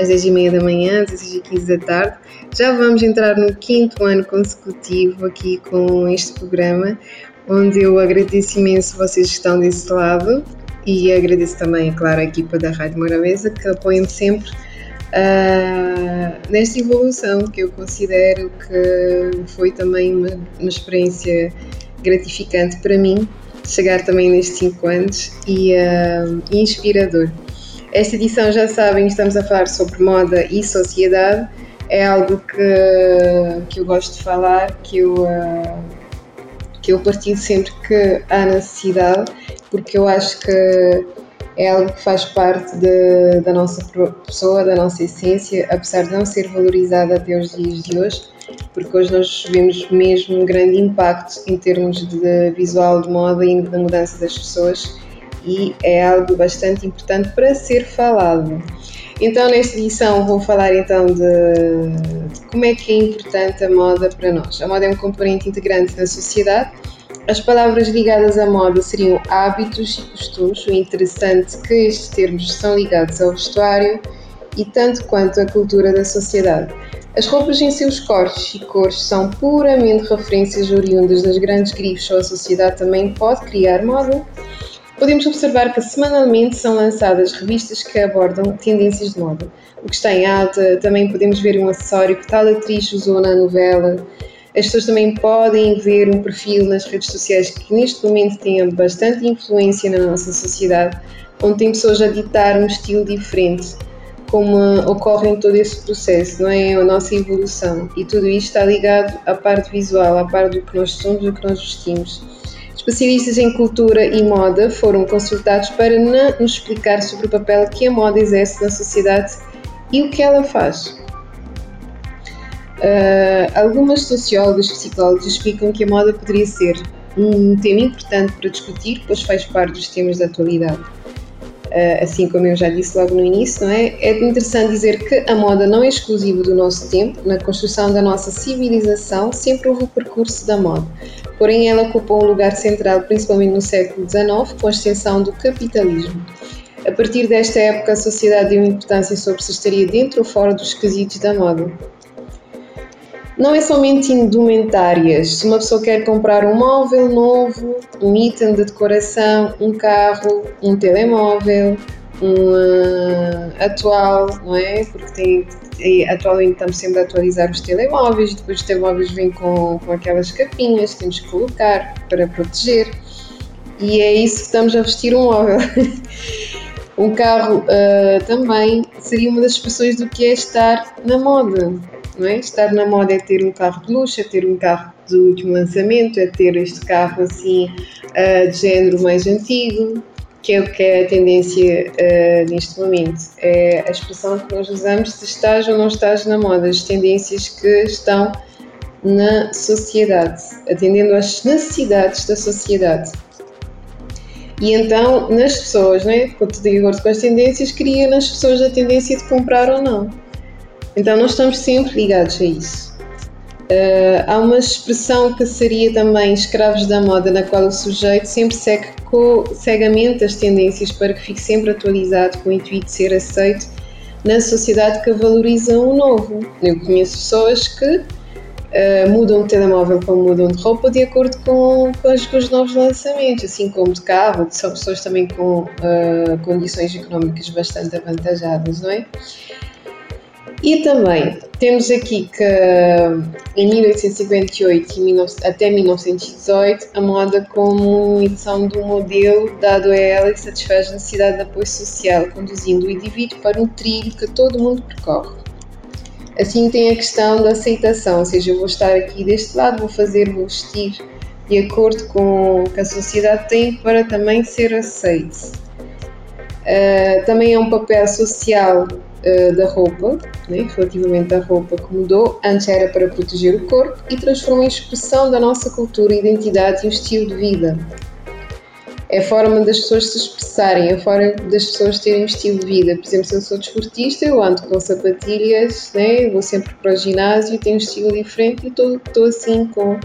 às 10h30 da manhã, às 10h15 da tarde. Já vamos entrar no quinto ano consecutivo aqui com este programa, onde eu agradeço imenso vocês que estão desse lado e agradeço também, é claro, a equipa da Rádio Morabeza que apoia-me sempre uh, nesta evolução que eu considero que foi também uma, uma experiência gratificante para mim chegar também nestes 5 anos e uh, inspirador. Esta edição, já sabem, estamos a falar sobre moda e sociedade. É algo que, que eu gosto de falar, que eu, uh, que eu partilho sempre que há necessidade, porque eu acho que é algo que faz parte de, da nossa pessoa, da nossa essência, apesar de não ser valorizada até os dias de hoje porque hoje nós vemos mesmo um grande impacto em termos de visual, de moda e da mudança das pessoas e é algo bastante importante para ser falado. Então, nesta edição, vou falar então de, de, como é que é importante a moda para nós. A moda é um componente integrante da sociedade. As palavras ligadas à moda seriam hábitos e costumes. O interessante é que estes termos são ligados ao vestuário e tanto quanto à cultura da sociedade. As roupas em seus cortes e cores são puramente referências oriundas das grandes grifes ou a sociedade também pode criar moda. Podemos observar que semanalmente são lançadas revistas que abordam tendências de moda. O que está em alta, também podemos ver um acessório que tal atriz usou na novela. As pessoas também podem ver um perfil nas redes sociais que neste momento tem bastante influência na nossa sociedade, onde tem pessoas a ditar um estilo diferente como ocorre em todo esse processo, não é? A nossa evolução. E tudo isto está ligado à parte visual, à parte do que nós somos e do que nós vestimos. Especialistas em cultura e moda foram consultados para nos explicar sobre o papel que a moda exerce na sociedade e o que ela faz. Uh, algumas sociólogas e psicólogos explicam que a moda poderia ser um tema importante para discutir, pois faz parte dos temas da atualidade. Eh, assim como eu já disse logo no início, não é? É interessante dizer que a moda não é exclusiva do nosso tempo. Na construção da nossa civilização sempre houve o percurso da moda. Porém, ela ocupou um lugar central, principalmente no século XIX, com a extensão do capitalismo. A partir desta época, a sociedade deu importância sobre se estaria dentro ou fora dos quesitos da moda não é somente indumentárias. Se uma pessoa quer comprar um móvel novo, um item de decoração, um carro, um telemóvel, um uh, atual, não é? Porque tem, atualmente estamos sempre a atualizar os telemóveis, depois os telemóveis vêm com, com aquelas capinhas que temos que colocar para proteger. E é isso que estamos a vestir um móvel. um carro uh, também seria uma das expressões do que é estar na moda não é? Estar na moda é ter um carro de luxo, é ter um carro do último lançamento, é ter este carro assim uh, de género mais antigo, que é o que é a tendência uh, neste momento. É a expressão que nós usamos se estás ou não estás na moda, as tendências que estão na sociedade, atendendo às necessidades da sociedade. E então, nas pessoas, né, de acordo com as tendências, cria nas pessoas a tendência de comprar ou não. Então nós estamos sempre ligados a isso. Uh, há uma expressão que seria também escravos da moda, na qual o sujeito sempre segue cegamente as tendências para que fique sempre atualizado com o intuito de ser aceito na sociedade que valoriza o novo. Eu conheço pessoas que uh, mudam de telemóvel como mudam de roupa de acordo com, com, os, com os novos lançamentos, assim como de carro, são pessoas também com uh, condições económicas bastante avantajadas, não é? E também temos aqui que em 1858 até 1918 a moda como edição do modelo dado a ela que satisfaz a necessidade de apoio social, conduzindo o indivíduo para um trilho que todo mundo percorre. Assim tem a questão da aceitação, ou seja, eu vou estar aqui deste lado, vou fazer, vou vestir de acordo com o que a sociedade tem para também ser aceito. Uh, também é um papel social uh, da roupa, né, relativamente à roupa que mudou, antes era para proteger o corpo e transformou em expressão da nossa cultura, identidade e o estilo de vida. É a forma das pessoas se expressarem, é a forma das pessoas terem um estilo de vida. Por exemplo, se eu sou desportista, eu ando com sapatilhas, né, vou sempre para o ginásio, tenho um estilo diferente e estou assim com,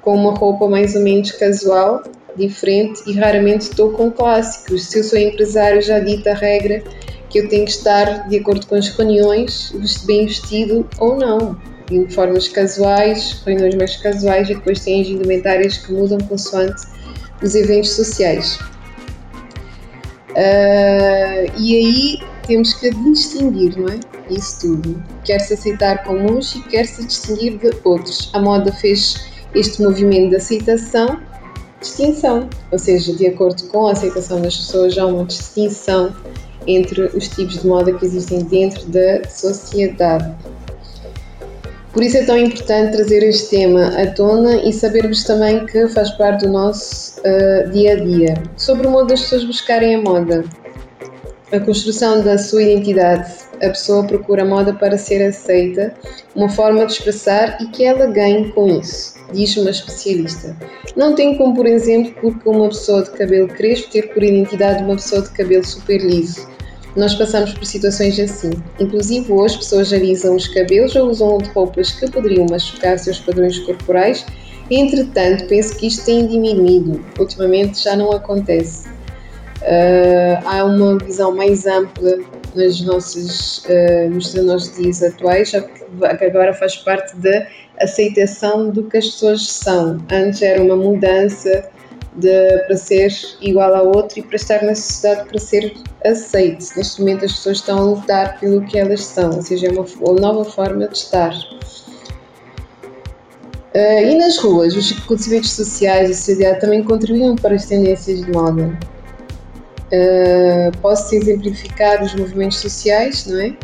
com uma roupa mais ou menos casual, diferente e raramente estou com clássicos. Se eu sou empresário, já dita a regra que eu tenho que estar de acordo com as reuniões, bem vestido ou não. Em formas casuais, reuniões mais casuais e depois tem as indumentárias que mudam consoante os eventos sociais. Uh, e aí temos que distinguir, não é? Isso tudo. Quer-se aceitar como uns e quer-se distinguir de outros. A moda fez este movimento de aceitação, distinção, ou seja, de acordo com a aceitação das pessoas, há uma distinção entre os tipos de moda que existem dentro da sociedade. Por isso é tão importante trazer este tema à tona e sabermos também que faz parte do nosso uh, dia a dia. Sobre o modo das pessoas buscarem a moda, a construção da sua identidade. A pessoa procura a moda para ser aceita, uma forma de expressar e que ela ganhe com isso, diz uma especialista. Não tem como, por exemplo, porque uma pessoa de cabelo crespo ter por identidade uma pessoa de cabelo super liso nós passamos por situações assim. Inclusive hoje, pessoas alisam os cabelos ou usam roupas que poderiam machucar seus padrões corporais. Entretanto, penso que isto tem diminuído. Ultimamente já não acontece. Uh, há uma visão mais ampla nos nossos, uh, nos nossos dias atuais, que agora faz parte da aceitação do que as pessoas são. Antes era uma mudança para ser igual a outro e para estar na sociedade para ser aceito. Neste momento as pessoas estão a lutar pelo que elas são, ou seja, é uma, uma nova forma de estar. Uh, e nas ruas, os acontecimentos sociais a sociedade também contribuem para as tendências de moda. Uh, posso exemplificar os movimentos sociais, não é?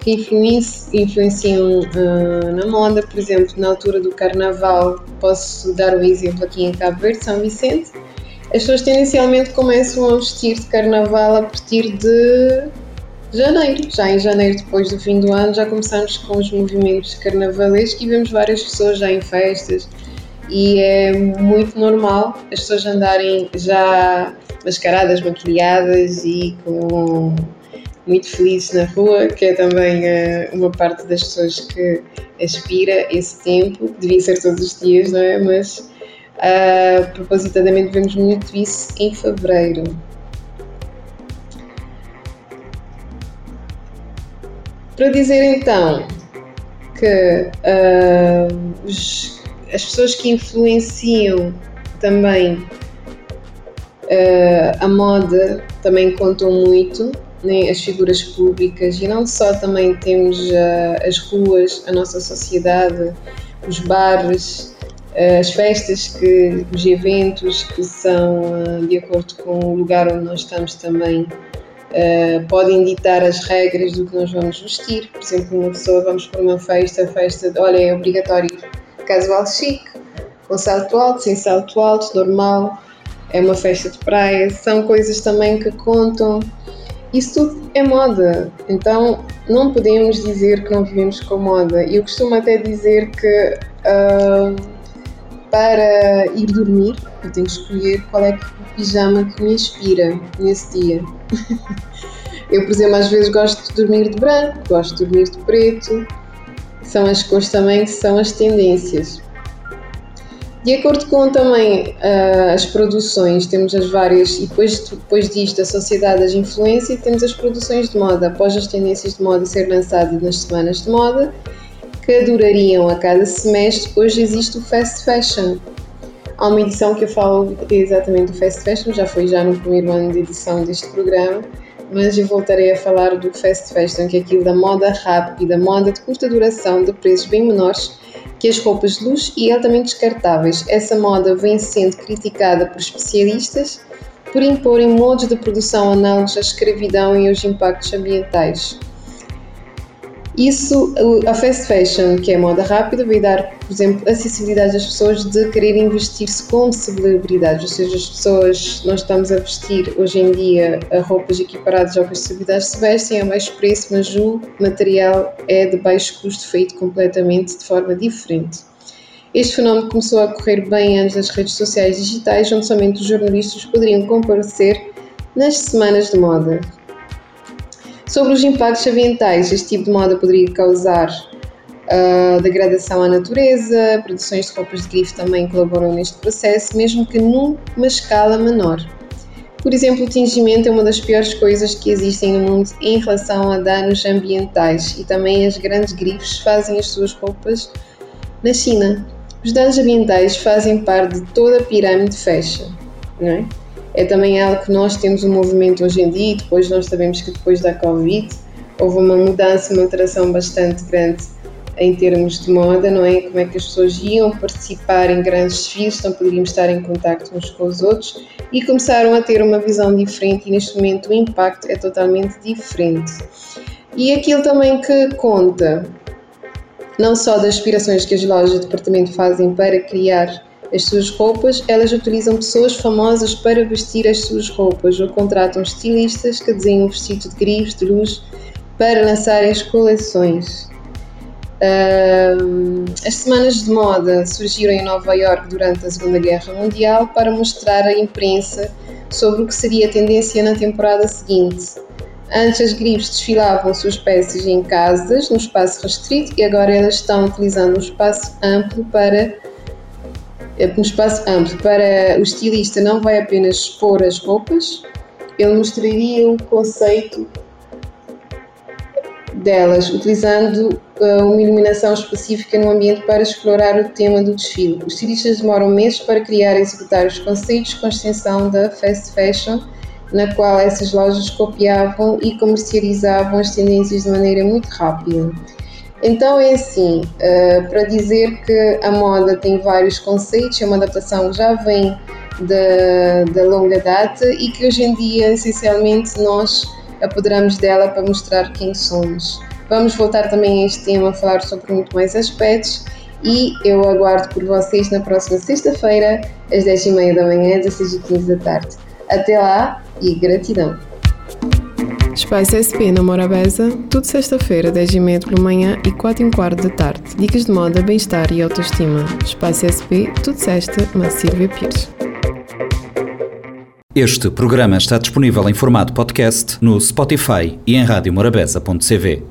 Que influenciam uh, na moda, por exemplo, na altura do carnaval, posso dar um exemplo aqui em Cabo Verde, São Vicente, as pessoas tendencialmente começam a vestir de carnaval a partir de janeiro. Já em janeiro, depois do fim do ano, já começamos com os movimentos carnavalescos e vemos várias pessoas já em festas. E é muito normal as pessoas andarem já mascaradas, maquilhadas e com muito felizes na rua, que é também uh, uma parte das pessoas que aspira esse tempo. Devia ser todos os dias, não é? Mas Uh, propositadamente vemos muito isso em fevereiro. Para dizer então que uh, os, as pessoas que influenciam também uh, a moda também contam muito, né, as figuras públicas e não só também temos as ruas, a nossa sociedade, os bares, as festas, que, os eventos que são uh, de acordo com o lugar onde nós estamos também uh, podem ditar as regras do que nós vamos vestir. Por exemplo, uma pessoa, vamos para uma festa, festa, olha, é obrigatório casual chique, com salto alto, sem salto alto, normal, é uma festa de praia, são coisas também que contam. Isso tudo é moda, então não podemos dizer que não vivemos com moda. Eu costumo até dizer que uh, para ir dormir, eu tenho que escolher qual é o pijama que me inspira nesse dia. eu, por exemplo, às vezes gosto de dormir de branco, gosto de dormir de preto, são as cores também que são as tendências. De acordo com também uh, as produções, temos as várias, e depois, depois disto, a sociedade das influências, temos as produções de moda. Após as tendências de moda ser lançadas nas semanas de moda, que durariam a cada semestre, hoje existe o Fast Fashion. Há uma edição que eu falo exatamente do Fast Fashion, já foi já no primeiro ano de edição deste programa, mas eu voltarei a falar do Fast Fashion, que é aquilo da moda rápida, moda de curta duração, de preços bem menores que as roupas de luxo e altamente descartáveis. Essa moda vem sendo criticada por especialistas por imporem modos de produção análogos à escravidão e aos impactos ambientais. Isso, a fast fashion, que é moda rápida, vai dar, por exemplo, acessibilidade às pessoas de querer investir-se como celebridades, ou seja, as pessoas, nós estamos a vestir hoje em dia roupas equiparadas ao que as celebridades se vestem a baixo preço, mas o material é de baixo custo, feito completamente de forma diferente. Este fenómeno começou a correr bem antes das redes sociais digitais, onde somente os jornalistas poderiam comparecer nas semanas de moda. Sobre os impactos ambientais, este tipo de moda poderia causar uh, degradação à natureza, produções de roupas de grife também colaboram neste processo, mesmo que numa escala menor. Por exemplo, o tingimento é uma das piores coisas que existem no mundo em relação a danos ambientais e também as grandes grifes fazem as suas roupas na China. Os danos ambientais fazem parte de toda a pirâmide fashion, não é? É também algo que nós temos um movimento hoje em dia e depois nós sabemos que depois da Covid houve uma mudança, uma alteração bastante grande em termos de moda, não é? Como é que as pessoas iam participar em grandes desfiles, não poderíamos estar em contato uns com os outros e começaram a ter uma visão diferente e neste momento o impacto é totalmente diferente. E aquilo também que conta não só das aspirações que as lojas de departamento fazem para criar as suas roupas, elas utilizam pessoas famosas para vestir as suas roupas ou contratam estilistas que desenham vestidos de grifes de luz para lançar as coleções. as semanas de moda surgiram em Nova York durante a Segunda Guerra Mundial para mostrar à imprensa sobre o que seria a tendência na temporada seguinte Antes as grifes desfilavam suas peças em casas, no espaço restrito, e agora elas estão utilizando um espaço amplo para um espaço amplo para o estilista não vai apenas expor as roupas, ele mostraria o conceito delas, utilizando uh, uma iluminação específica no ambiente para explorar o tema do desfile. Os estilistas demoram meses para criar e executar os conceitos com extensão da fast fashion na qual essas lojas copiavam e comercializavam as tendências de maneira muito rápida. Então é assim, uh, para dizer que a moda tem vários conceitos, é uma adaptação que já vem da, longa data e que hoje em dia essencialmente nós apoderamos dela para mostrar quem somos. Vamos voltar também a este tema, falar sobre muito mais aspectos e eu aguardo por vocês na próxima sexta-feira, às 10h30 da manhã, 16 h 15 da tarde. Até lá e gratidão. Espaço SP na Morabeza, tudo sexta-feira, 10h30 pela manhã e 4 h quarto da tarde. Dicas de moda, bem-estar e autoestima. Espaço SP, tudo sexta, na Silvia Pires. Este programa está disponível em formato podcast no Spotify e em radiomorabeza.cv.